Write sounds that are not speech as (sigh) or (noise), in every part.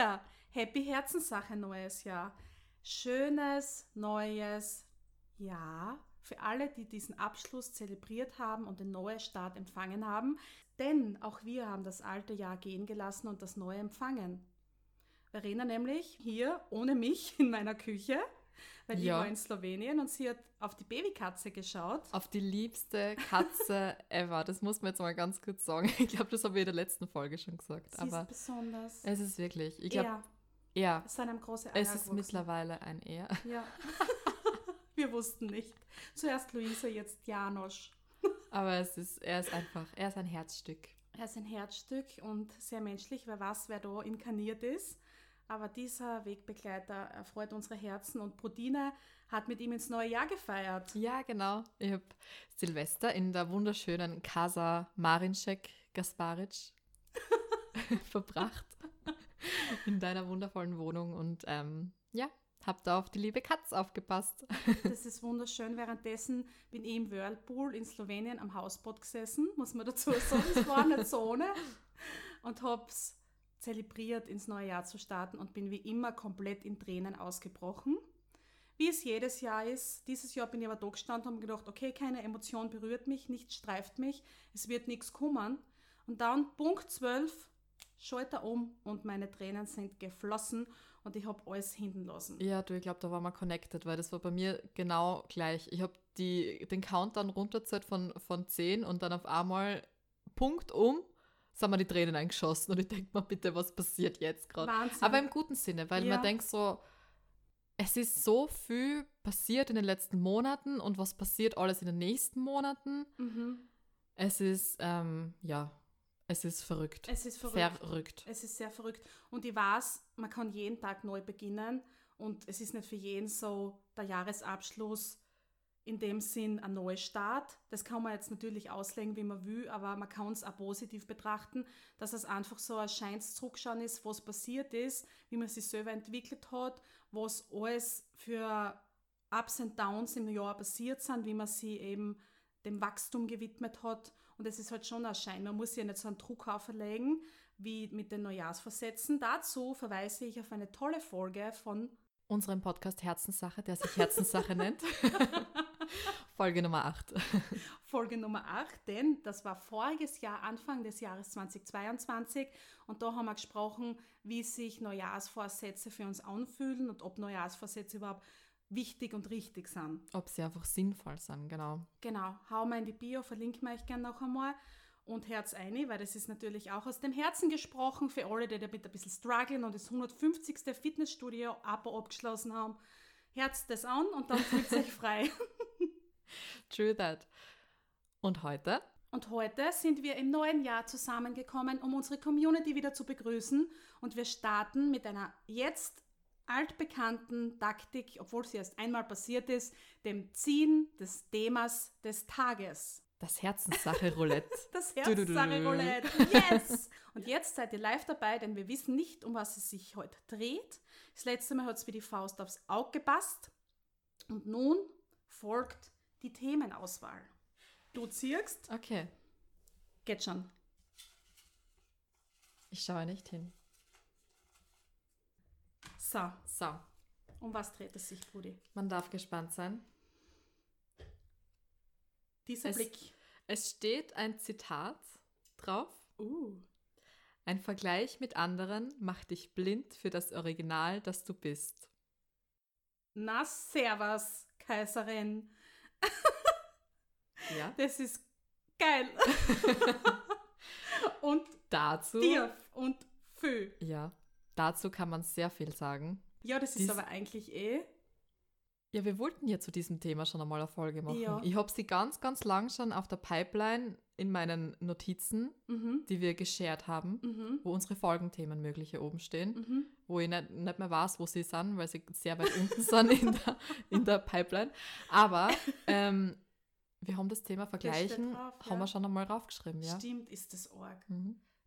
Year! Happy Herzenssache neues Jahr. Schönes neues Jahr für alle, die diesen Abschluss zelebriert haben und den neuen Start empfangen haben. Denn auch wir haben das alte Jahr gehen gelassen und das neue empfangen. Verena nämlich hier ohne mich in meiner Küche, weil ich Ja. war in Slowenien und sie hat auf die Babykatze geschaut. Auf die liebste Katze (laughs) ever. Das muss man jetzt mal ganz kurz sagen. Ich glaube, das habe ich in der letzten Folge schon gesagt. Sie aber ist besonders. es ist wirklich, ich glaube, ja, es sind einem große Eier es ist gewachsen. mittlerweile ein Er. Ja. (laughs) Wir wussten nicht. Zuerst Luisa, jetzt Janosch. (laughs) Aber es ist, er ist einfach, er ist ein Herzstück. Er ist ein Herzstück und sehr menschlich. Wer weiß, wer da inkarniert ist. Aber dieser Wegbegleiter erfreut unsere Herzen und Brodine hat mit ihm ins neue Jahr gefeiert. Ja, genau. Ich habe Silvester in der wunderschönen Casa Marinczek Gasparic (laughs) verbracht. In deiner wundervollen Wohnung und ähm, ja, hab da auf die liebe Katz aufgepasst. Das ist wunderschön. Währenddessen bin ich im Whirlpool in Slowenien am Hausboot gesessen, muss man dazu sagen. Es war so ohne. Und hab's zelebriert, ins neue Jahr zu starten und bin wie immer komplett in Tränen ausgebrochen. Wie es jedes Jahr ist. Dieses Jahr bin ich aber da gestanden und habe gedacht, okay, keine Emotion berührt mich, nichts streift mich, es wird nichts kummern. Und dann, Punkt 12, Schalter um und meine Tränen sind geflossen und ich habe alles hinten lassen. Ja, du, ich glaube, da waren wir connected, weil das war bei mir genau gleich. Ich habe den Countdown runterzählt von, von 10 und dann auf einmal Punkt um sind mir die Tränen eingeschossen und ich denke mir, bitte, was passiert jetzt gerade? Aber im guten Sinne, weil Ja. man denkt so, es ist so viel passiert in den letzten Monaten und was passiert alles in den nächsten Monaten. mhm. Es ist, ähm, ja, es ist verrückt. Es ist verrückt. Verrückt. Es ist sehr verrückt. Und ich weiß, man kann jeden Tag neu beginnen und es ist nicht für jeden so der Jahresabschluss in dem Sinn ein neuer Start. Das kann man jetzt natürlich auslegen, wie man will, aber man kann es auch positiv betrachten, dass es einfach so ein scheins Zurückschauen ist, was passiert ist, wie man sich selber entwickelt hat, was alles für Ups und Downs im Jahr passiert sind, wie man sie eben dem Wachstum gewidmet hat. Und es ist halt schon ein Schein. Man muss ja nicht so einen Druck auferlegen wie mit den Neujahrsvorsätzen. Dazu verweise ich auf eine tolle Folge von Unserem Podcast Herzenssache, der sich Herzenssache (laughs) nennt. (laughs) (laughs) Folge Nummer 8. (laughs) Folge Nummer 8, denn das war voriges Jahr, Anfang des Jahres 2022. Und da haben wir gesprochen, wie sich Neujahrsvorsätze für uns anfühlen und ob Neujahrsvorsätze überhaupt wichtig und richtig sind. Ob sie einfach sinnvoll sind, genau. Genau, hau mal in die Bio, verlinken wir euch gerne noch einmal. Und Herz ein, weil das ist natürlich auch aus dem Herzen gesprochen für alle, die damit ein bisschen strugglen und das 150. Fitnessstudio-Abo abgeschlossen haben. Herz das an und dann fühlt euch (laughs) frei. True that. Und heute? Und heute sind wir im neuen Jahr zusammengekommen, um unsere Community wieder zu begrüßen. Und wir starten mit einer jetzt altbekannten Taktik, obwohl sie erst einmal passiert ist, dem Ziehen des Themas des Tages. Das Herzenssache-Roulette. (laughs) Das. Herzsache-Roulette. Yes! (laughs) Und jetzt seid ihr live dabei, denn wir wissen nicht, um was es sich heute dreht. Das letzte Mal hat es wie die Faust aufs Auge gepasst. Und nun folgt die Themenauswahl. Du ziehst, Okay, geht schon. ich schaue nicht hin. So, So, um was dreht es sich, Brudi? man darf gespannt sein. Dieser Es- Blick. Es steht ein Zitat drauf. Uh. Ein Vergleich mit anderen macht dich blind für das Original, das du bist. Na, servus, Kaiserin. (laughs) Ja. Das ist geil. (laughs) und Dazu. dir und Fö. Ja. Dazu kann man sehr viel sagen. Ja, das ist Dies- aber eigentlich eh Ja, wir wollten ja zu diesem Thema schon einmal eine Folge machen. Ja. Ich habe sie ganz, ganz lang schon auf der Pipeline in meinen Notizen, Mhm. die wir geshared haben, Mhm. wo unsere Folgenthemen mögliche oben stehen, Mhm. wo ich nicht, nicht mehr weiß, wo sie sind, weil sie sehr weit unten (laughs) sind in der, in der Pipeline. Aber (laughs) ähm, wir haben das Thema Vergleichen, drauf, haben ja. wir schon einmal raufgeschrieben, ja. Stimmt, ist das arg.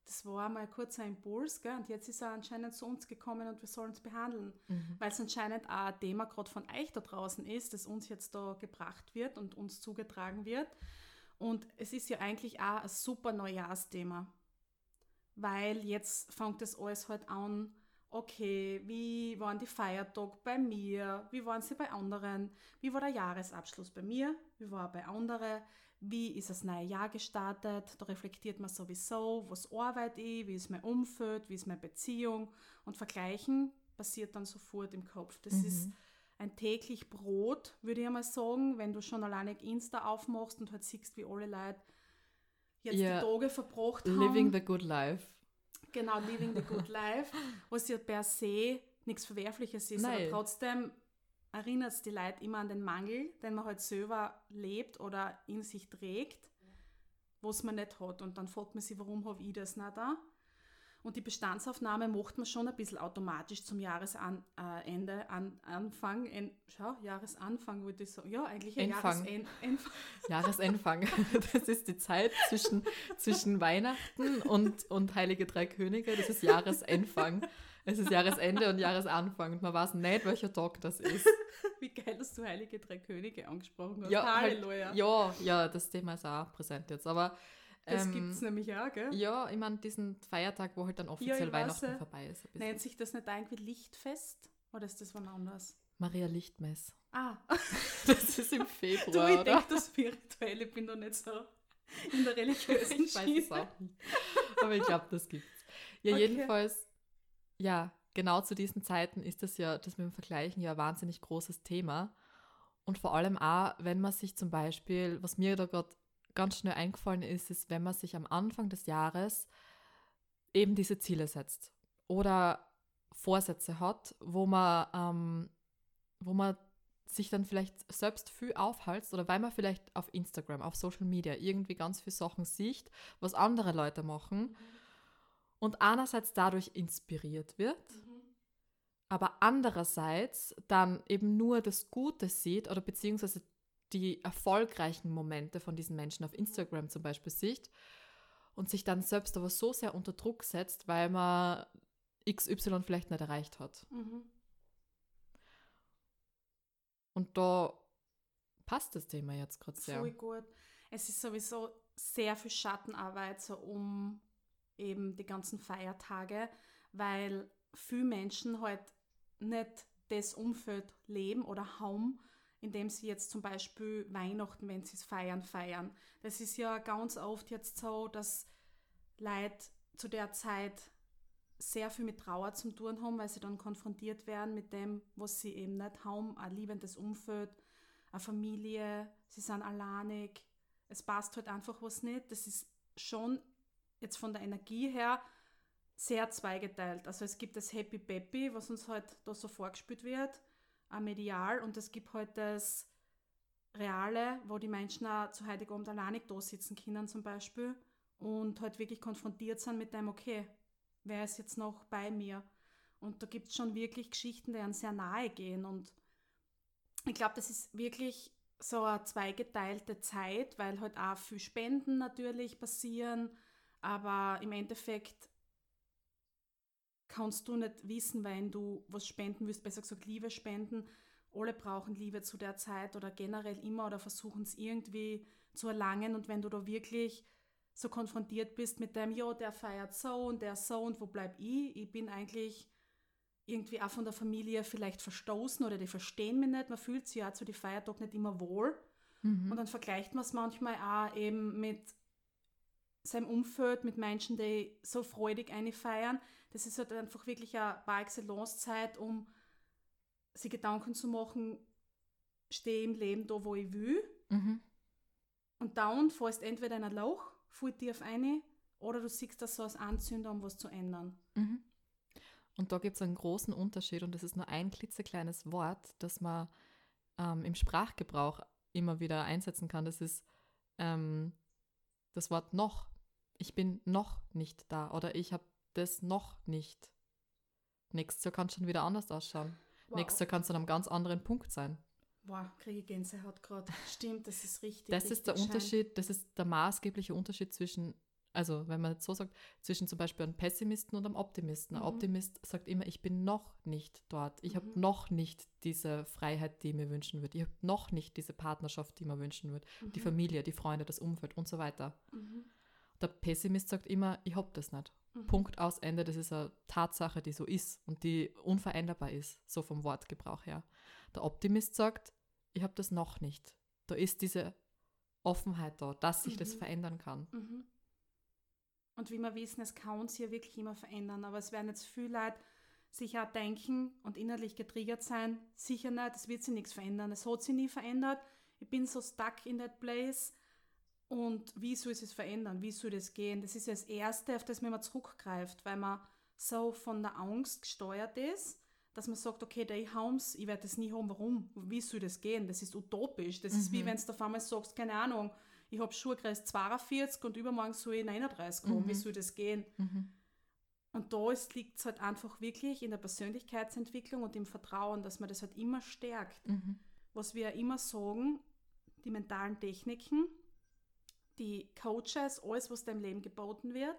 Das war mal kurz ein Impuls, gell? und jetzt ist er anscheinend zu uns gekommen und wir sollen es behandeln. Mhm. Weil es anscheinend auch ein Thema gerade von euch da draußen ist, das uns jetzt da gebracht wird und uns zugetragen wird. Und es ist ja eigentlich auch ein super Neujahrsthema. Weil jetzt fängt das alles halt an, okay, wie waren die Feiertage bei mir, wie waren sie bei anderen, wie war der Jahresabschluss bei mir, wie war er bei anderen, wie ist das neue Jahr gestartet, da reflektiert man sowieso, was arbeite ich, wie ist mein Umfeld, wie ist meine Beziehung und vergleichen passiert dann sofort im Kopf. Das Mhm. ist ein täglich Brot, würde ich einmal sagen, wenn du schon alleine Insta aufmachst und halt siehst, wie alle Leute jetzt Ja. die Tage verbracht haben. Living the good life. Genau, Living the Good (laughs) Life, was ja per se nichts Verwerfliches ist, Nein. aber trotzdem erinnert es die Leute immer an den Mangel, den man halt selber lebt oder in sich trägt, was man nicht hat. Und dann fragt man sich, warum habe ich das nicht da? Und die Bestandsaufnahme macht man schon ein bisschen automatisch zum Jahresende, äh, an, Anfang, en, schau, Jahresanfang würde ich sagen. Ja, eigentlich ein. Jahresend, (laughs) Jahresanfang. (laughs) Das ist die Zeit zwischen, zwischen Weihnachten und, und Heilige Drei Könige. Das ist Jahresanfang. Es ist Jahresende und Jahresanfang. Und man weiß nicht, welcher Tag das ist. (laughs) Wie geil, dass du Heilige Drei Könige angesprochen hast. Ja, halt, Halleluja. ja, ja, das Thema ist auch präsent jetzt. Aber das ähm, gibt es nämlich auch, gell? ja, ich meine, diesen Feiertag, wo halt dann offiziell ich weiß, Weihnachten ja. vorbei ist. Nennt sich das nicht irgendwie Lichtfest? Oder ist das wann anders? Maria Lichtmess. (laughs) Ah, Das ist im du, Februar, ich oder? denke, das Spirituelle, ich bin doch nicht so in der religiösen (laughs) Ich weiß es auch nicht. Aber ich glaube, das gibt's. Ja, Okay. jedenfalls, ja, genau zu diesen Zeiten ist das ja, das mit dem Vergleichen ja ein wahnsinnig großes Thema. Und vor allem auch, wenn man sich zum Beispiel, was mir da gerade ganz schnell eingefallen ist, ist, wenn man sich am Anfang des Jahres eben diese Ziele setzt oder Vorsätze hat, wo man, ähm, wo man sich dann vielleicht selbst viel aufhalst oder weil man vielleicht auf Instagram, auf Social Media irgendwie ganz viele Sachen sieht, was andere Leute machen und einerseits dadurch inspiriert wird, aber andererseits dann eben nur das Gute sieht oder beziehungsweise die erfolgreichen Momente von diesen Menschen auf Instagram zum Beispiel sieht und sich dann selbst aber so sehr unter Druck setzt, weil man XY vielleicht nicht erreicht hat. Mhm. Und da passt das Thema jetzt gerade sehr. Voll gut. Es ist sowieso sehr viel Schattenarbeit so um eben die ganzen Feiertage, weil viele Menschen halt nicht das Umfeld leben oder haben, in dem sie jetzt zum Beispiel Weihnachten, wenn sie es feiern, feiern. Das ist ja ganz oft jetzt so, dass Leute zu der Zeit sehr viel mit Trauer zu tun haben, weil sie dann konfrontiert werden mit dem, was sie eben nicht haben, ein liebendes Umfeld, eine Familie, sie sind alleinig, es passt halt einfach was nicht. Das ist schon jetzt von der Energie her sehr zweigeteilt. Also es gibt das Happy Peppy, was uns halt da so vorgespielt wird, auch medial, und es gibt halt das Reale, wo die Menschen auch zu Heiligabend alleinig da sitzen können zum Beispiel und halt wirklich konfrontiert sind mit dem, okay, wer ist jetzt noch bei mir? Und da gibt es schon wirklich Geschichten, die einem sehr nahe gehen und ich glaube, das ist wirklich so eine zweigeteilte Zeit, weil halt auch viel Spenden natürlich passieren, aber im Endeffekt kannst du nicht wissen, wenn du was spenden willst, besser gesagt Liebe spenden. Alle brauchen Liebe zu der Zeit oder generell immer oder versuchen es irgendwie zu erlangen und wenn du da wirklich so konfrontiert bist mit dem, ja, der feiert so und der so und wo bleib ich? Ich bin eigentlich irgendwie auch von der Familie vielleicht verstoßen oder die verstehen mich nicht. Man fühlt sich ja zu den Feiertagen nicht immer wohl. Mhm. Und dann vergleicht man es manchmal auch eben mit seinem Umfeld, mit Menschen, die so freudig eine feiern. Das ist halt einfach wirklich eine par excellence Zeit, um sich Gedanken zu machen, stehe im Leben da, wo ich will. Mhm. Und dann fällst entweder in ein Loch, fällt tief eine, oder du siehst das so als Anzünder, um was zu ändern. Mhm. Und da gibt es einen großen Unterschied und das ist nur ein klitzekleines Wort, das man ähm, im Sprachgebrauch immer wieder einsetzen kann, das ist ähm, das Wort noch. Ich bin noch nicht da oder ich habe das noch nicht. Nächstes Jahr kann es schon wieder anders ausschauen. Wow. Nächstes Jahr kann es an einem ganz anderen Punkt sein. Wow, kriege ich Gänsehaut gerade. Stimmt, das ist richtig. Das richtig ist der schein. Unterschied, das ist der maßgebliche Unterschied zwischen, also wenn man jetzt so sagt, zwischen zum Beispiel einem Pessimisten und einem Optimisten. Ein Mhm. Optimist sagt immer, ich bin noch nicht dort. Ich habe Mhm. noch nicht diese Freiheit, die ich mir wünschen würde. Ich habe noch nicht diese Partnerschaft, die ich mir wünschen würde. Die Mhm. Familie, die Freunde, das Umfeld und so weiter. Der Pessimist sagt immer, ich habe das nicht. Mhm. Punkt aus Ende. Das ist eine Tatsache, die so ist und die unveränderbar ist, so vom Wortgebrauch her. Der Optimist sagt, ich habe das noch nicht. Da ist diese Offenheit da, dass sich das Mhm. verändern kann. Mhm. Und wie wir wissen, es kann uns hier wirklich immer verändern, aber es werden jetzt viele Leute sich auch denken und innerlich getriggert sein, sicher nicht, es wird sich nichts verändern, es hat sich nie verändert, ich bin so stuck in that place und wie soll es verändern, wie soll das gehen? Das ist ja das Erste, auf das man immer zurückgreift, weil man so von der Angst gesteuert ist, dass man sagt, okay, ich haum's, ich werde das nie haben, warum? Wie soll das gehen? Das ist utopisch, das ist wie Mhm. wenn du auf einmal sagst, keine Ahnung, ich habe Schuhgröße 42 und übermorgen soll ich 39 haben, Mhm. wie soll das gehen? Mhm. Und da liegt es halt einfach wirklich in der Persönlichkeitsentwicklung und im Vertrauen, dass man das halt immer stärkt. Mhm. Was wir immer sagen, die mentalen Techniken, die Coaches, alles, was deinem Leben geboten wird,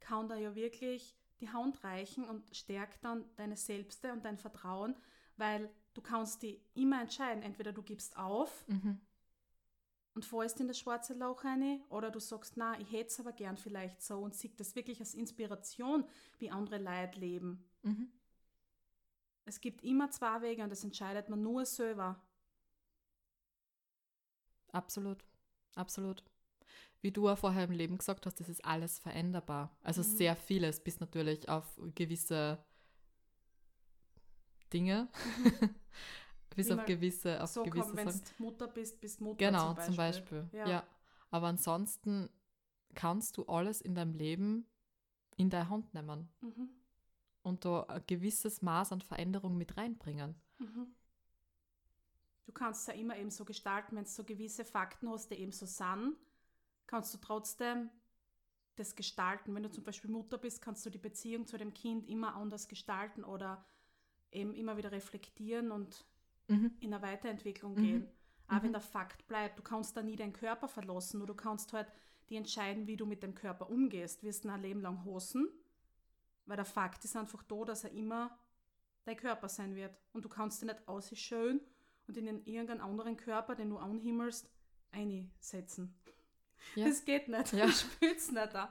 kann da ja wirklich die Hand reichen und stärkt dann deine Selbste und dein Vertrauen, weil du kannst die immer entscheiden, entweder du gibst auf Mhm. und fällst in das schwarze Loch rein oder du sagst, na, ich hätte es aber gern vielleicht so und siehst das wirklich als Inspiration, wie andere Leute leben. Mhm. Es gibt immer zwei Wege und das entscheidet man nur selber. Absolut. Absolut. Wie du auch vorher im Leben gesagt hast, das ist alles veränderbar. Also Mhm. sehr vieles, bis natürlich auf gewisse Dinge, (laughs) bis Wie auf gewisse, auf so gewisse kommt, wenn du Mutter bist, bist Mutter Genau, zum zum Beispiel. Beispiel. Ja. Ja. Aber ansonsten kannst du alles in deinem Leben in deine Hand nehmen Mhm. und da ein gewisses Maß an Veränderung mit reinbringen. Mhm. Du kannst es ja immer eben so gestalten, wenn du so gewisse Fakten hast, die eben so sind, kannst du trotzdem das gestalten. Wenn du zum Beispiel Mutter bist, kannst du die Beziehung zu dem Kind immer anders gestalten oder eben immer wieder reflektieren und Mhm. in eine Weiterentwicklung Mhm. gehen. Auch wenn Mhm. der Fakt bleibt, du kannst da nie deinen Körper verlassen, nur du kannst halt die entscheiden, wie du mit dem Körper umgehst. Wirst du ihn ein Leben lang hosen, weil der Fakt ist einfach da, dass er immer dein Körper sein wird. Und du kannst ihn nicht ausschön und in den irgendeinen anderen Körper, den du anhimmelst, einsetzen. Ja. Das geht nicht. Ja. (laughs) Ich spür's nicht da.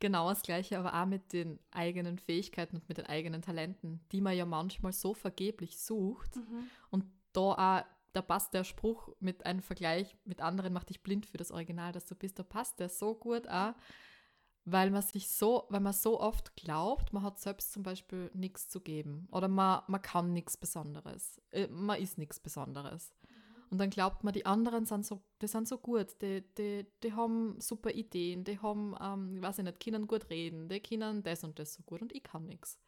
Genau das Gleiche, aber auch mit den eigenen Fähigkeiten und mit den eigenen Talenten, die man ja manchmal so vergeblich sucht. Mhm. Und da auch, da passt der Spruch mit einem Vergleich mit anderen macht dich blind für das Original, das du bist. Da passt der so gut auch, weil man sich so, weil man so oft glaubt, man hat selbst zum Beispiel nichts zu geben oder man, man kann nichts Besonderes, äh, man ist nichts Besonderes. Und dann glaubt man, die anderen sind so, die sind so gut, die, die, die haben super Ideen, die haben, ähm, ich weiß ich nicht, können gut reden, die können das und das so gut und ich kann nichts.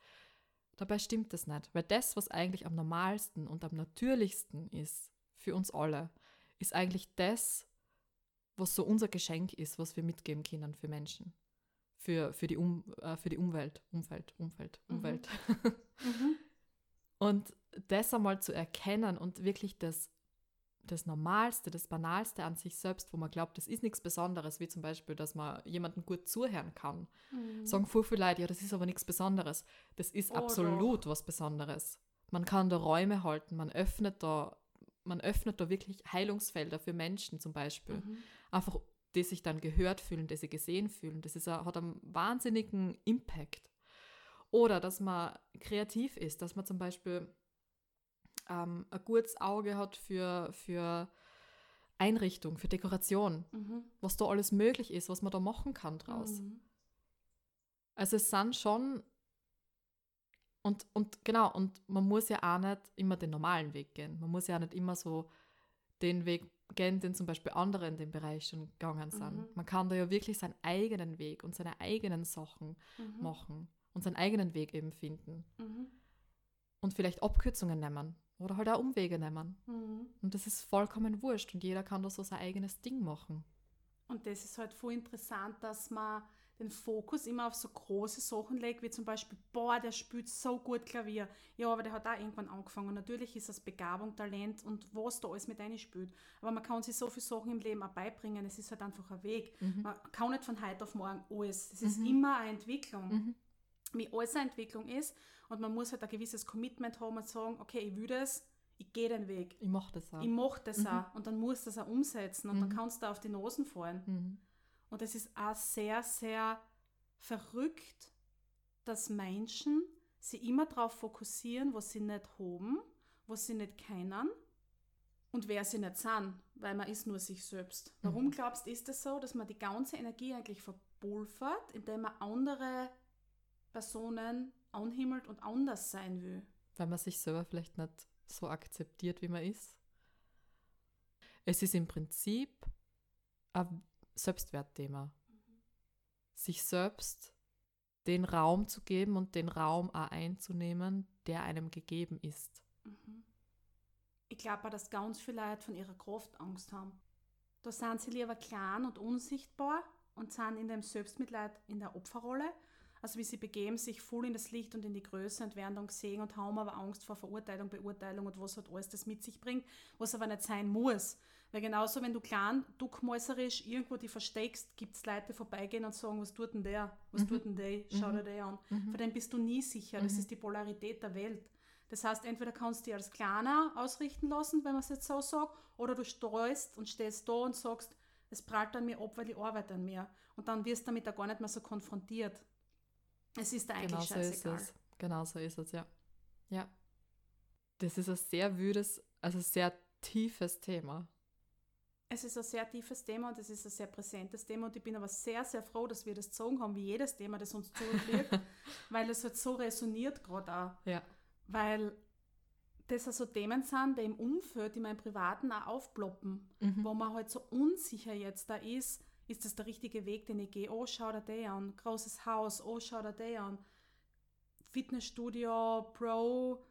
Dabei stimmt das nicht, weil das, was eigentlich am normalsten und am natürlichsten ist für uns alle, ist eigentlich das, was so unser Geschenk ist, was wir mitgeben können für Menschen, für, für, die, um, äh, für die Umwelt, Umfeld, Umfeld, Mhm. Umwelt. Mhm. (laughs) Und das einmal zu erkennen und wirklich das, das Normalste, das Banalste an sich selbst, wo man glaubt, das ist nichts Besonderes, wie zum Beispiel, dass man jemanden gut zuhören kann. Mhm. Sagen voll viele Leute, ja, das ist aber nichts Besonderes. Das ist Oh, absolut was Besonderes. Man kann da Räume halten, man öffnet da, man öffnet da wirklich Heilungsfelder für Menschen zum Beispiel. Mhm. Einfach, die sich dann gehört fühlen, die sich gesehen fühlen. Das ist, hat einen wahnsinnigen Impact. Oder dass man kreativ ist, dass man zum Beispiel ähm, ein gutes Auge hat für, für Einrichtung, für Dekoration, Mhm. was da alles möglich ist, was man da machen kann draus. Mhm. Also es sind schon und, und genau, und man muss ja auch nicht immer den normalen Weg gehen. Man muss ja auch nicht immer so den Weg gehen, den zum Beispiel andere in dem Bereich schon gegangen sind. Mhm. Man kann da ja wirklich seinen eigenen Weg und seine eigenen Sachen Mhm. machen und seinen eigenen Weg eben finden. Mhm. Und vielleicht Abkürzungen nehmen. Oder halt auch Umwege nehmen. Mhm. Und das ist vollkommen wurscht und jeder kann da so sein eigenes Ding machen. Und das ist halt voll interessant, dass man den Fokus immer auf so große Sachen legt, wie zum Beispiel, boah, der spielt so gut Klavier. Ja, aber der hat auch irgendwann angefangen. Und natürlich ist das Begabung, Talent und was da alles mit spielt. Aber man kann sich so viele Sachen im Leben auch beibringen. Es ist halt einfach ein Weg. Mhm. Man kann nicht von heute auf morgen alles. Es ist immer eine Entwicklung. Mhm. Wie alles eine Entwicklung ist. Und man muss halt ein gewisses Commitment haben und sagen, okay, ich will das, ich gehe den Weg. Ich mache das auch. Ich mache das Mhm. auch. Und dann musst du das auch umsetzen. Und dann Mhm. kannst du auf die Nosen fallen. Mhm. Und es ist auch sehr, sehr verrückt, dass Menschen sich immer darauf fokussieren, was sie nicht haben, was sie nicht kennen und wer sie nicht sind, weil man ist nur sich selbst. Warum Mhm. glaubst du, ist es so, dass man die ganze Energie eigentlich verpulvert, indem man andere Personen anhimmelt und anders sein will? Weil man sich selber vielleicht nicht so akzeptiert, wie man ist. Es ist im Prinzip ein Selbstwertthema. Sich selbst den Raum zu geben und den Raum auch einzunehmen, der einem gegeben ist. Mhm. Ich glaube dass ganz viele Leute von ihrer Kraft Angst haben. Da sind sie lieber klein und unsichtbar und sind in dem Selbstmitleid in der Opferrolle. Also wie sie begeben sich voll in das Licht und in die Größe und werden dann gesehen und haben aber Angst vor Verurteilung, Beurteilung und was halt alles das mit sich bringt, was aber nicht sein muss. Weil genauso, wenn du klein, duckmäuserisch irgendwo die versteckst, gibt es Leute, die vorbeigehen und sagen, was tut denn der? Was Mhm. tut denn der? Schau Mhm. dir den an. Mhm. Vor dem bist du nie sicher. Das Mhm. ist die Polarität der Welt. Das heißt, entweder kannst du dich als kleiner ausrichten lassen, wenn man es jetzt so sagt, oder du streust und stehst da und sagst, es prallt an mir ab, weil ich arbeite an mir. Und dann wirst du damit auch gar nicht mehr so konfrontiert. Es ist eigentlich Genau so ist scheißegal. es. Genau so ist es, ja. Ja. Das ist ein sehr wüdes, also sehr tiefes Thema. Es ist ein sehr tiefes Thema und es ist ein sehr präsentes Thema und ich bin aber sehr, sehr froh, dass wir das gezogen haben, wie jedes Thema, das uns zurückliegt, (laughs) weil es halt so resoniert gerade auch. Ja. Weil das also Themen sind, die im Umfeld, in meinem Privaten auch aufploppen, Mhm. wo man halt so unsicher jetzt da ist, ist das der richtige Weg, den ich gehe? Oh, schau dir den an. Großes Haus, oh, schau dir den an. Fitnessstudio, Pro,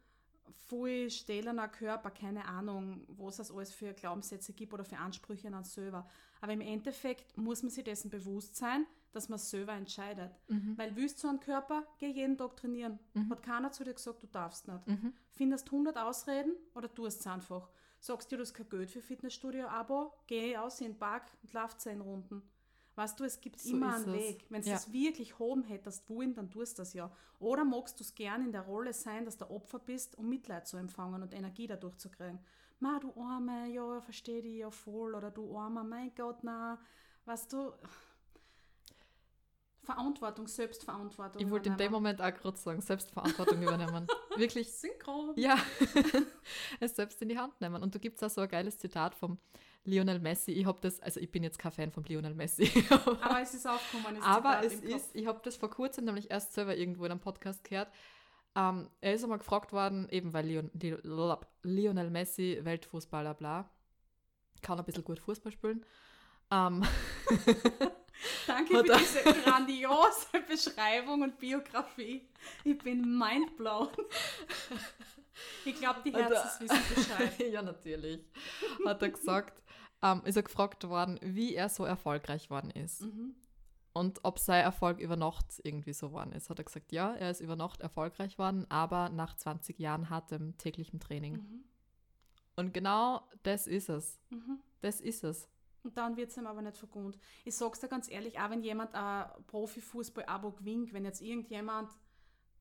voll stählerner Körper, keine Ahnung, was es alles für Glaubenssätze gibt oder für Ansprüche an uns selber. Aber im Endeffekt muss man sich dessen bewusst sein, dass man selber entscheidet. Mhm. Weil willst du einen Körper, geh jeden Tag trainieren. Mhm. Hat keiner zu dir gesagt, du darfst nicht. Mhm. Findest 100 Ausreden oder tust es einfach. Sagst dir, du hast kein Geld für Fitnessstudio-Abo, geh aus in den Park und lauf 10 Runden. Weißt du, es gibt So immer einen es. Weg. Wenn du Ja. das wirklich oben hättest wollen, dann tust du das ja. Oder magst du es gern in der Rolle sein, dass du Opfer bist, um Mitleid zu empfangen und Energie dadurch zu kriegen. Ma, du Arme, ja, verstehe dich ja voll. Oder du Armer, mein Gott, na, weißt du, Verantwortung, Selbstverantwortung. Ich wollte in dem. Moment auch gerade sagen, Selbstverantwortung übernehmen. (laughs) Wirklich, Synchron. ja, (laughs) es selbst in die Hand nehmen. Und da gibt es auch so ein geiles Zitat vom Lionel Messi. Ich habe das, also ich bin jetzt kein Fan von Lionel Messi, (laughs) Aber es ist aufgekommen. das aber Zitat es ist, ich habe das vor kurzem nämlich erst selber irgendwo in einem Podcast gehört. Ähm, er ist einmal gefragt worden, eben weil Leon, Leon- Lionel Messi, Weltfußballer, bla, kann ein bisschen gut Fußball spielen. Ähm, (laughs) Danke für diese grandiose (laughs) Beschreibung und Biografie. Ich bin mindblown. Ich glaube, die Hat er- Herzens wissen Bescheid. (laughs) ja, natürlich. Hat er gesagt, ähm, ist er gefragt worden, wie er so erfolgreich worden ist. Mhm. Und ob sein Erfolg über Nacht irgendwie so geworden ist. Hat er gesagt, ja, er ist über Nacht erfolgreich worden, aber nach 20 Jahren hartem täglichem Training. Mhm. Und genau das ist es. Mhm. Das ist es. Und dann wird es ihm aber nicht vergund. Ich sag's dir ganz ehrlich, auch wenn jemand ein Profifußball-Abo gewinnt, wenn jetzt irgendjemand,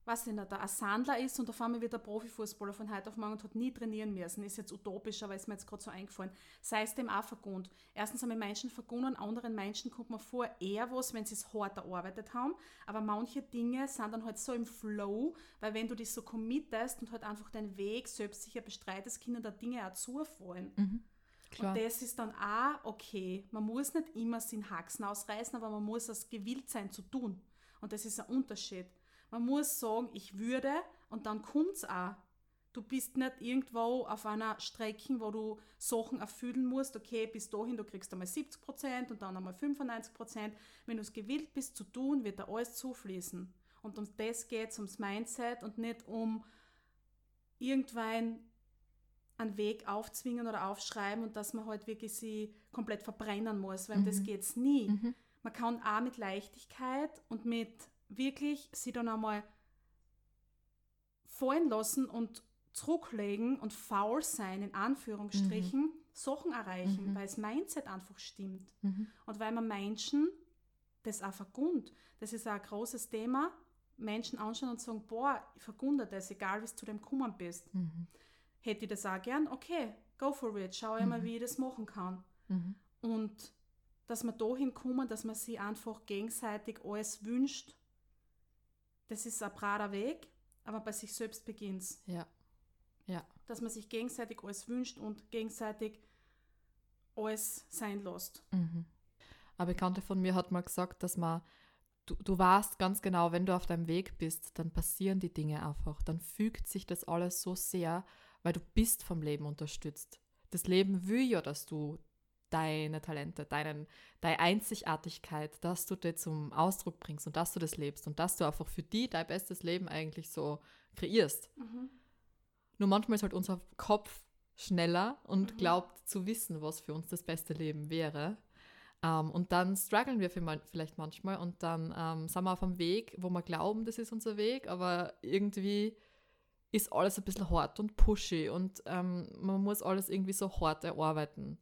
weiß ich nicht, ein Sandler ist und auf einmal wird er Profifußballer von heute auf morgen und hat nie trainieren müssen, ist jetzt utopisch, aber ist mir jetzt gerade so eingefallen, sei es dem auch vergund. Erstens haben wir Menschen vergund, anderen Menschen kommt man vor eher was, wenn sie es hart erarbeitet haben, aber manche Dinge sind dann halt so im Flow, weil wenn du dich so committest und halt einfach deinen Weg selbstsicher bestreitest, können da Dinge auch zufallen. Mhm. Klar. Und das ist dann auch okay. Man muss nicht immer den Haxen ausreißen, aber man muss es gewillt sein zu tun. Und das ist ein Unterschied. Man muss sagen, ich würde und dann kommt es auch. Du bist nicht irgendwo auf einer Strecke, wo du Sachen erfüllen musst. Okay, bis dahin, du kriegst einmal 70% und dann einmal 95%. Wenn du es gewillt bist zu tun, wird da alles zufließen. Und um das geht es, ums Mindset und nicht um irgendwann einen Weg aufzwingen oder aufschreiben und dass man halt wirklich sie komplett verbrennen muss, weil das Mhm. geht es nie. Mhm. Man kann auch mit Leichtigkeit und mit wirklich sie dann einmal fallen lassen und zurücklegen und faul sein, in Anführungsstrichen, Sachen erreichen, Mhm. weil das Mindset einfach stimmt. Mhm. Und weil man Menschen das auch vergund. Das ist auch ein großes Thema. Menschen anschauen und sagen, boah, ich vergunde das, egal wie du zu dem gekommen bist. Mhm. Hätte ich das auch gern? Okay, go for it. Schau ich mal, Mhm. wie ich das machen kann. Mhm. Und dass man dahin kommen, dass man sich einfach gegenseitig alles wünscht, das ist ein brader Weg, aber bei sich selbst beginnt Ja. Ja. Dass man sich gegenseitig alles wünscht und gegenseitig alles sein lässt. Mhm. Eine Bekannte von mir hat mal gesagt, dass man, du, du weißt ganz genau, wenn du auf deinem Weg bist, dann passieren die Dinge einfach. Dann fügt sich das alles so sehr, weil du bist vom Leben unterstützt. Das Leben will ja, dass du deine Talente, deinen, deine Einzigartigkeit, dass du das zum Ausdruck bringst und dass du das lebst und dass du einfach für die dein bestes Leben eigentlich so kreierst. Nur manchmal ist halt unser Kopf schneller und Mhm. glaubt zu wissen, was für uns das beste Leben wäre. Ähm, und dann strugglen wir vielleicht manchmal und dann ähm, sind wir auf einem Weg, wo wir glauben, das ist unser Weg, aber irgendwie ist alles ein bisschen hart und pushy und ähm, man muss alles irgendwie so hart erarbeiten.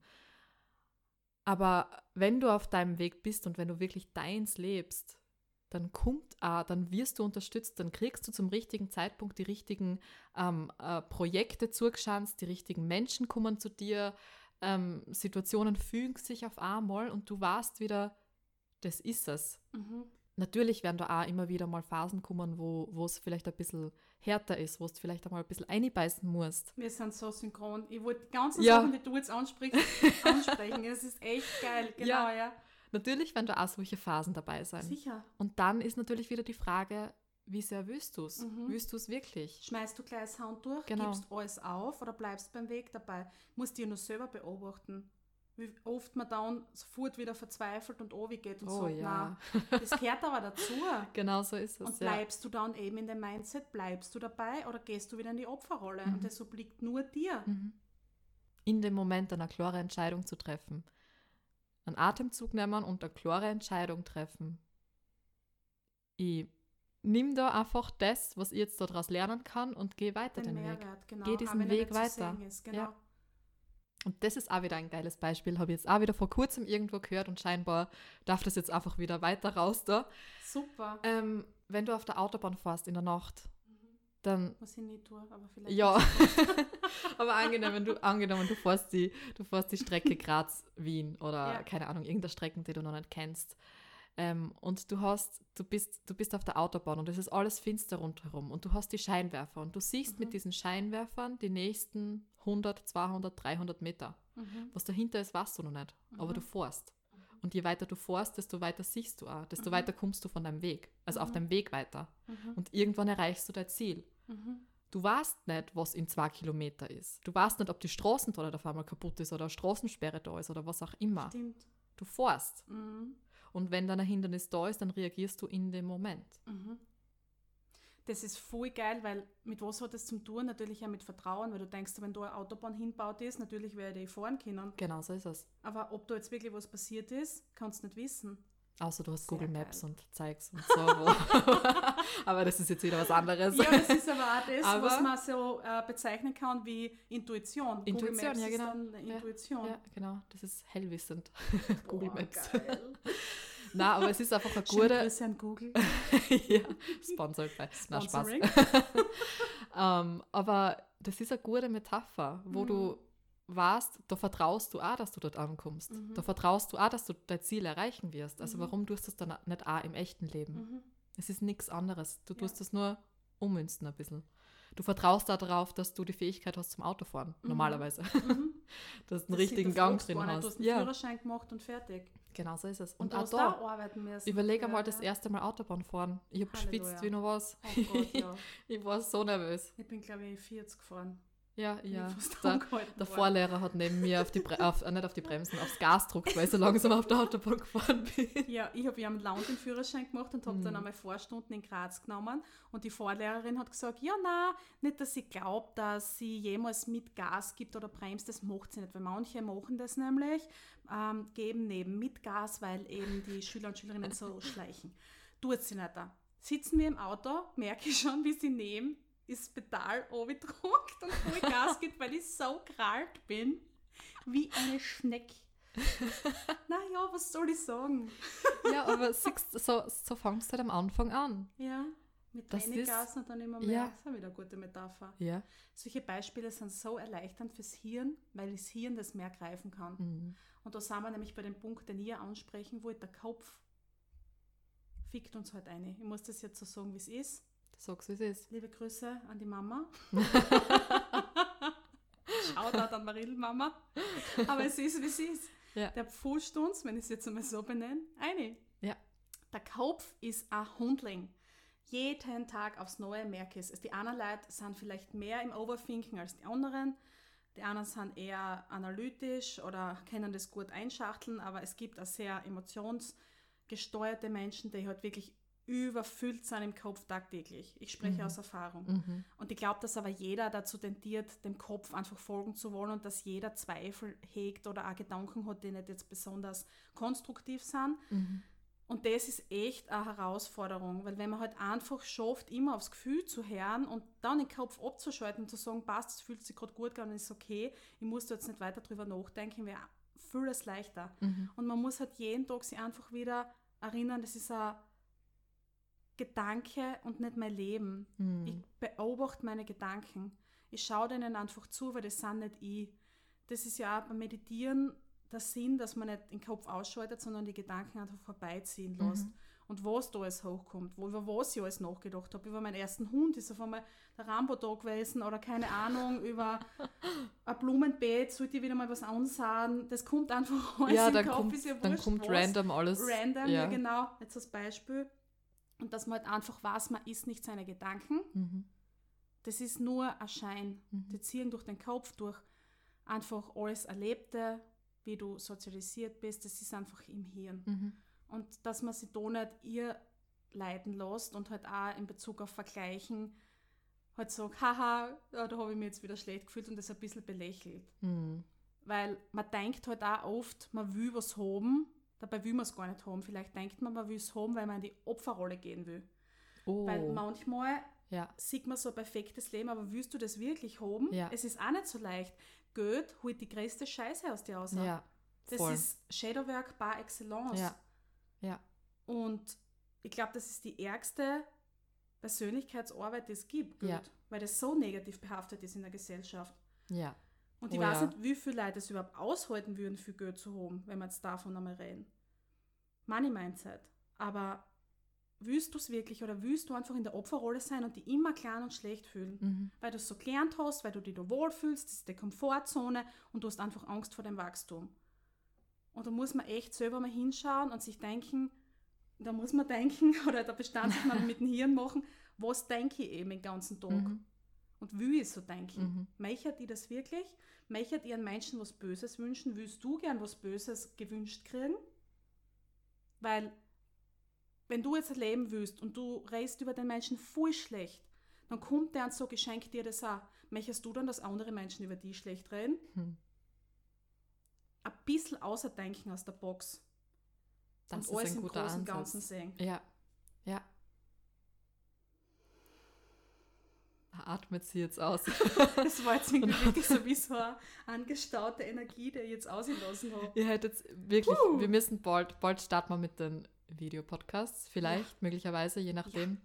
Aber wenn du auf deinem Weg bist und wenn du wirklich deins lebst, dann kommt auch, dann wirst du unterstützt, dann kriegst du zum richtigen Zeitpunkt die richtigen ähm, äh, Projekte zugeschanzt, die richtigen Menschen kommen zu dir, ähm, Situationen fügen sich auf einmal und du weißt wieder, das ist es. Mhm. Natürlich werden da auch immer wieder mal Phasen kommen, wo es vielleicht ein bisschen härter ist, wo du vielleicht einmal ein bisschen einbeißen musst. Wir sind so synchron. Ich wollte die ganzen Ja. Sachen, die du jetzt ansprichst, (laughs) ansprechen. Es ist echt geil. Genau, Ja. ja. Natürlich werden da auch solche Phasen dabei sein. Sicher. Und dann ist natürlich wieder die Frage, wie sehr willst du es? Mhm. Willst du es wirklich? Schmeißt du gleich das Hand durch, Genau. gibst alles auf oder bleibst beim Weg dabei? Musst dir nur selber beobachten. Wie oft man dann sofort wieder verzweifelt und geht und Oh sagt, ja, na, das gehört aber dazu. (laughs) genau so ist es. Und ja. bleibst du dann eben in dem Mindset, bleibst du dabei oder gehst du wieder in die Opferrolle? Mhm. Und das obliegt nur dir. Mhm. In dem Moment eine klare Entscheidung zu treffen. Einen Atemzug nehmen und eine klare Entscheidung treffen. Ich nimm da einfach das, was ich jetzt daraus lernen kann und gehe weiter Den den, Weg. Mehrwert, genau. Geh diesen Weg weiter. Ist, genau. Ja. Und das ist auch wieder ein geiles Beispiel. Habe ich jetzt auch wieder vor kurzem irgendwo gehört und scheinbar darf das jetzt einfach wieder weiter raus da. Super. Ähm, wenn du auf der Autobahn fährst in der Nacht, Mhm. dann Was ich nie tue, aber vielleicht. Ja, (laughs) aber angenommen, du, angenommen, du fährst die, du fährst die Strecke Graz-Wien oder Ja. keine Ahnung, irgendeine Strecken, die du noch nicht kennst. Ähm, und du hast, du bist, du bist auf der Autobahn und es ist alles finster rundherum und du hast die Scheinwerfer und du siehst Mhm. mit diesen Scheinwerfern die nächsten 100, 200, 300 Meter. Mhm. Was dahinter ist, weißt du noch nicht, aber Mhm. du fährst. Und je weiter du fährst, desto weiter siehst du auch, desto Mhm. weiter kommst du von deinem Weg, also auf Mhm. deinem Weg weiter. Mhm. Und irgendwann erreichst du dein Ziel. Mhm. Du weißt nicht, was in zwei Kilometer ist. Du weißt nicht, ob die Straßentolle auf einmal kaputt ist oder eine Straßensperre da ist oder was auch immer. Stimmt. Du fährst. Mhm. Und wenn dann ein Hindernis da ist, dann reagierst du in dem Moment. Mhm. Das ist voll geil, weil mit was hat das zum tun? Natürlich auch mit Vertrauen, weil du denkst, wenn da eine Autobahn hinbaut ist, natürlich werde ich fahren können. Genau so ist es. Aber ob da jetzt wirklich was passiert ist, kannst du nicht wissen. Außer du hast Sehr Google Maps geil. und zeigst und so. (laughs) Aber das ist jetzt wieder was anderes. Ja, das ist aber auch das, Aber- was man so äh, bezeichnen kann wie Intuition. Intuition, Google Maps ja, genau. ist dann eine Ja, Intuition. Ja, genau. Das ist hellwissend. (laughs) Google Boah, Maps. Geil. (laughs) Nein, aber es ist einfach eine gute. Grüße an Google. ja, sponsored bei. Na, Spaß. Sponsoring. ähm, aber das ist eine gute Metapher, wo Mhm. du weißt, da vertraust du auch, dass du dort ankommst. Mhm. Da vertraust du auch, dass du dein Ziel erreichen wirst. Also Mhm. warum tust du es dann nicht auch im echten Leben? Mhm. Es ist nichts anderes. Du Ja. tust es nur ummünzen ein bisschen. Du vertraust darauf, dass du die Fähigkeit hast zum Autofahren, Mhm. normalerweise. Mhm. (laughs) dass du einen Das richtigen Gang drin nicht. Du hast. hast einen Ja, Führerschein gemacht und fertig. genau so ist es. Und, Und, auch hast da, da arbeiten müssen. überleg einmal dafür, das ja. erste Mal Autobahn fahren. Ich habe geschwitzt wie noch was. Oh Gott, ja. (laughs) Ich war so nervös. Ich bin, glaube ich, 40 gefahren. Ja, ja. Der, der. Vorlehrer hat neben mir auf die Bre auf, äh, nicht auf die Bremsen, aufs Gas gedruckt, weil ich so langsam auf der Autobahn gefahren bin. Ja, ich habe ja am Land den Führerschein gemacht und habe dann Mhm. einmal Vorstunden in Graz genommen. Und die Vorlehrerin hat gesagt, ja, na, nicht, dass sie glaubt, dass sie jemals mit Gas gibt oder bremst, das macht sie nicht. Weil manche machen das nämlich, ähm, geben neben mit Gas, weil eben die Schüler und Schülerinnen so schleichen. Tut sie nicht da. Sitzen wir im Auto, merke ich schon, wie sie nehmen, ist das Pedal gedruckt und voll Gas gibt, weil ich so krallt bin, wie eine Schnecke. (laughs) naja, was soll ich sagen? Ja, aber siehst, so, so fangst du halt am Anfang an. Ja, mit Das wenig ist- Gas und dann immer mehr. Ja. Das ist wieder eine gute Metapher. Ja. Solche Beispiele sind so erleichternd fürs Hirn, weil das Hirn das mehr greifen kann. Mhm. Und da sind wir nämlich bei dem Punkt, den ihr ansprechen wollt, der Kopf fickt uns halt eine. Ich muss das jetzt so sagen, wie es ist. Sag's, wie es ist. Liebe Grüße an die Mama. (laughs) Shoutout an Maril Mama. Aber es ist, wie es ist. Ja. Der pfuscht uns, wenn ich es jetzt einmal so benenne, eine. Ja. Der Kopf ist ein Hundling. Jeden Tag aufs Neue merke ich es. Die anderen Leute sind vielleicht mehr im Overthinking als die anderen. Die anderen sind eher analytisch oder können das gut einschachteln, aber es gibt auch sehr emotionsgesteuerte Menschen, die halt wirklich überfüllt sind im Kopf tagtäglich. Ich spreche Mhm. aus Erfahrung. Mhm. Und ich glaube, dass aber jeder dazu tendiert, dem Kopf einfach folgen zu wollen und dass jeder Zweifel hegt oder auch Gedanken hat, die nicht jetzt besonders konstruktiv sind. Mhm. Und das ist echt eine Herausforderung, weil wenn man halt einfach schafft, immer aufs Gefühl zu hören und dann den Kopf abzuschalten und zu sagen, passt, es fühlt sich gerade gut an, ist okay, ich muss da jetzt nicht weiter drüber nachdenken, wäre vieles leichter. Mhm. Und man muss halt jeden Tag sich einfach wieder erinnern, das ist ein Gedanke und nicht mein Leben. Mhm. Ich beobachte meine Gedanken. Ich schaue denen einfach zu, weil das sind nicht ich. Das ist ja auch beim Meditieren der Sinn, dass man nicht den Kopf ausschaltet, sondern die Gedanken einfach vorbeiziehen lässt. Mhm. Und was da alles hochkommt, wo, über was ich alles nachgedacht habe. Über meinen ersten Hund ist auf einmal der Rambo da gewesen oder keine Ahnung, über (laughs) ein Blumenbeet, sollte ich wieder mal was ansahen. Das kommt einfach alles ja, im dann Kopf, kommt, ist ja dann wurscht, kommt was. random alles. Random, ja. ja. genau. Jetzt als Beispiel. Und dass man halt einfach weiß, man ist nicht seine Gedanken. Mhm. Das ist nur ein Schein. Mhm. Die ziehen durch den Kopf, durch einfach alles Erlebte, wie du sozialisiert bist. Das ist einfach im Hirn. Mhm. Und dass man sich da nicht ihr leiden lässt und halt auch in Bezug auf Vergleichen halt sagt, haha, ja, da habe ich mich jetzt wieder schlecht gefühlt und das ein bisschen belächelt. Mhm. Weil man denkt halt auch oft, man will was haben, dabei will man es gar nicht haben. Vielleicht denkt man, man will es haben, weil man in die Opferrolle gehen will. Oh. Weil manchmal ja. sieht man so ein perfektes Leben, aber willst du das wirklich haben? Ja. Es ist auch nicht so leicht. Geld holt die größte Scheiße aus dir raus. ja. das voll. ist Shadowwork par excellence. Ja. Ja. Und ich glaube, das ist die ärgste Persönlichkeitsarbeit, die es gibt, Geld, weil das so negativ behaftet ist in der Gesellschaft. Ja. Und ich Oh weiß ja. nicht, wie viele Leute es überhaupt aushalten würden, viel Geld zu haben, wenn wir jetzt davon einmal reden. Money Mindset. Aber willst du es wirklich oder willst du einfach in der Opferrolle sein und dich immer klein und schlecht fühlen? Mhm. Weil du es so gelernt hast, weil du dich da wohlfühlst, das ist die Komfortzone und du hast einfach Angst vor dem Wachstum. Und da muss man echt selber mal hinschauen und sich denken, da muss man (laughs) denken, oder der Bestandsaufnahme mit dem Hirn machen, was denke ich eben den ganzen Tag? Mhm. Und will ich so denken? Mhm. Meichert ihr das wirklich? Meichert ihr Menschen was Böses wünschen? Willst du gern was Böses gewünscht kriegen? Weil, wenn du jetzt Leben willst und du redest über den Menschen voll schlecht, dann kommt der und so geschenkt dir das auch. Möchtest du dann, dass andere Menschen über dich schlecht reden? Hm. Ein bisschen außerdenken aus der Box. Das und alles ist ein im guter Großen und Ansatz. Ganzen sehen. Ja. Atmet sie jetzt aus. (laughs) Das war jetzt wirklich so wie so eine angestaute Energie, die ich jetzt ausgelassen habe. Ihr hättet wirklich, Puh. wir müssen bald, bald starten wir mit den Videopodcasts, vielleicht, möglicherweise, je nachdem.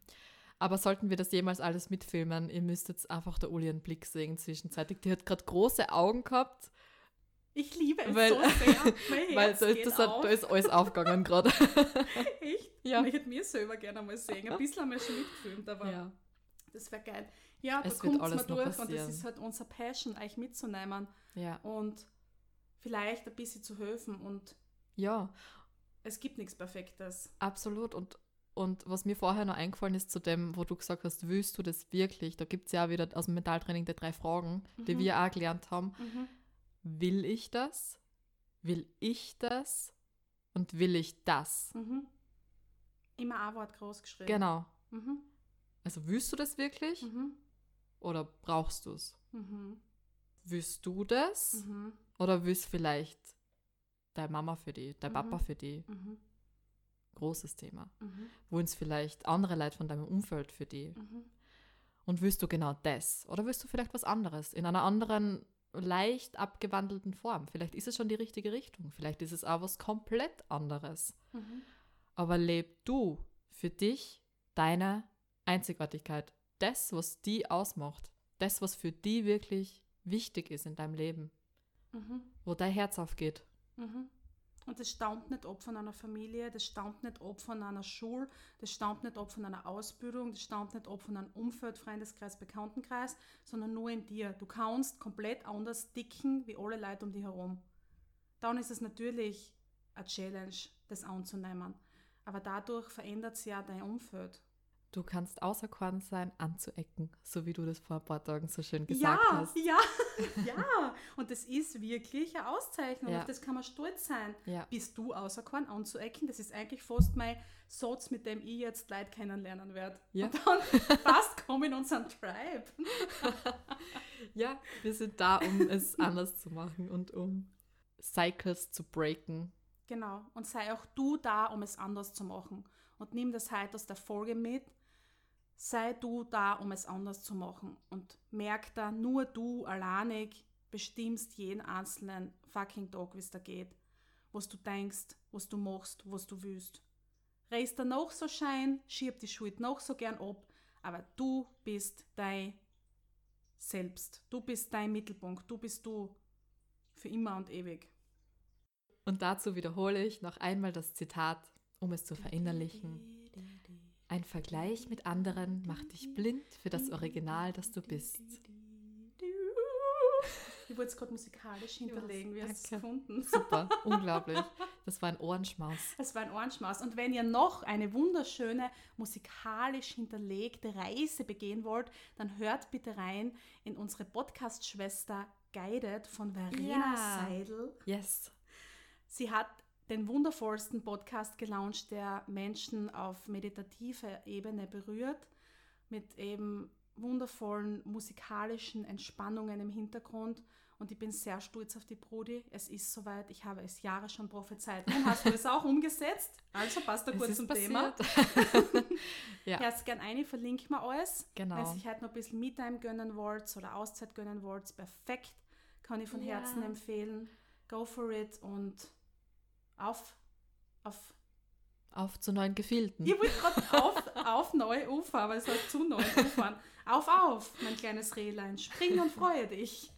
Aber sollten wir das jemals alles mitfilmen, ihr müsst jetzt einfach der Uli einen Blick sehen zwischenzeitig. Die hat gerade große Augen gehabt, Ich liebe es Weil- so sehr. (laughs) Mein weil da, geht das hat, da ist alles aufgegangen gerade. (laughs) Echt? Ja. Ich hätte mir selber gerne mal sehen. Ein bisschen haben wir schon mitgefilmt, aber ja. das wäre geil. Ja, Es da kommt es mal durch und passieren. das ist halt unser Passion, euch mitzunehmen ja. und vielleicht ein bisschen zu helfen. Und Ja, es gibt nichts Perfektes. absolut. Und, Und was mir vorher noch eingefallen ist zu dem, wo du gesagt hast, willst du das wirklich? Da gibt es ja wieder aus dem Mentaltraining die drei Fragen, die Mhm. wir auch gelernt haben. Mhm. Will ich das? Will ich das? Und will ich das? Mhm. Immer ein Wort groß geschrieben. Genau. Mhm. Also willst du das wirklich Mhm. Oder brauchst du es? Mhm. Willst du das Mhm. oder willst vielleicht deine Mama für die, dein Mhm. Papa für die? Mhm. Großes Thema. Mhm. Wollen es vielleicht andere Leute von deinem Umfeld für die? Mhm. Und willst du genau das? Oder willst du vielleicht was anderes? In einer anderen, leicht abgewandelten Form? Vielleicht ist es schon die richtige Richtung. Vielleicht ist es auch was komplett anderes. Mhm. Aber leb du für dich deine Einzigartigkeit. Das, was die ausmacht. Das, was für die wirklich wichtig ist in deinem Leben. Mhm. Wo dein Herz aufgeht. Mhm. Und das stammt nicht ab von einer Familie, das stammt nicht ab von einer Schule, das stammt nicht ab von einer Ausbildung, das stammt nicht ab von einem Umfeld, Freundeskreis, Bekanntenkreis, sondern nur in dir. Du kannst komplett anders dicken wie alle Leute um dich herum. Dann ist es natürlich eine Challenge, das anzunehmen. Aber dadurch verändert sich ja dein Umfeld. Du kannst auserkoren sein, anzuecken, so wie du das vor ein paar Tagen so schön gesagt ja, hast. ja, (laughs) ja. Und das ist wirklich eine Auszeichnung. Ja. Auf das kann man stolz sein. Ja. Bist du auserkoren anzuecken? Das ist eigentlich fast mein Satz, mit dem ich jetzt Leute kennenlernen werde. Ja. Und dann (laughs) fast komm in unseren Tribe. (laughs) Ja, wir sind da, um es anders zu machen und um Cycles zu breaken. Genau. Und sei auch du da, um es anders zu machen. Und nimm das heute aus der Folge mit. Sei du da, um es anders zu machen. Und merk da, nur du alleinig bestimmst jeden einzelnen fucking Tag, wie es da geht. Was du denkst, was du machst, was du willst. Reiß da noch so schein, schieb die Schuld noch so gern ab, aber du bist dein Selbst. Du bist dein Mittelpunkt. Du bist du für immer und ewig. Und dazu wiederhole ich noch einmal das Zitat, um es zu verinnerlichen. Ein Vergleich mit anderen macht dich blind für das Original, das du bist. Ich wollte es gerade musikalisch hinterlegen. Wie hast du es gefunden? Super, (laughs) unglaublich. Das war ein Ohrenschmaus. Es war ein Ohrenschmaus. Und wenn ihr noch eine wunderschöne, musikalisch hinterlegte Reise begehen wollt, dann hört bitte rein in unsere Podcast-Schwester Guided von Verena Ja. Seidel. Yes. Sie hat den wundervollsten Podcast gelauncht, der Menschen auf meditative Ebene berührt, mit eben wundervollen musikalischen Entspannungen im Hintergrund. Und ich bin sehr stolz auf die Brudi. Es ist soweit, ich habe es Jahre schon prophezeit. Nun hast du es auch umgesetzt. Also passt da kurz zum passiert. Thema. (laughs) ja, Herz gern eine, verlinke mir alles. Genau. Wenn sich heute noch ein bisschen Me-Time gönnen wollt oder Auszeit gönnen wollt, perfekt. Kann ich von Ja. Herzen empfehlen. Go for it und auf, auf. auf zu neuen Gefilden. Ich wollte gerade auf, auf neue Ufer, aber es heißt zu neue Ufern. Auf, auf, mein kleines Rehlein. Spring und freue dich.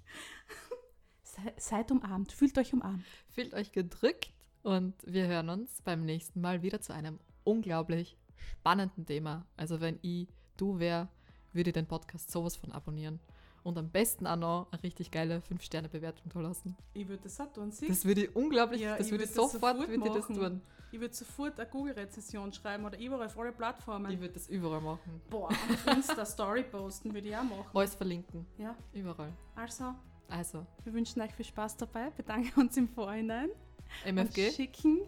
Se, seid umarmt, fühlt euch umarmt. Fühlt euch gedrückt und wir hören uns beim nächsten Mal wieder zu einem unglaublich spannenden Thema. Also wenn ich du wär, würde ich den Podcast sowas von abonnieren. Und am besten auch noch eine richtig geile 5-Sterne-Bewertung da lassen. Ich würde das auch tun, siehst Das würde ich unglaublich, Ja, das würde ich würd sofort, sofort würde ich das tun. Ich würde sofort eine Google-Rezession schreiben oder überall auf alle Plattformen. Ich würde das überall machen. Boah, auf Insta Story posten würde ich auch machen. Alles verlinken. Ja, Überall. also, Also, wir wünschen euch viel Spaß dabei, bedanken uns im Vorhinein und MFG. schicken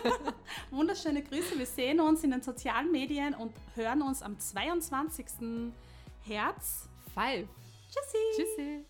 (laughs) wunderschöne Grüße. Wir sehen uns in den sozialen Medien und hören uns am 22. Herz. Five. Tschüssi! Tschüssi.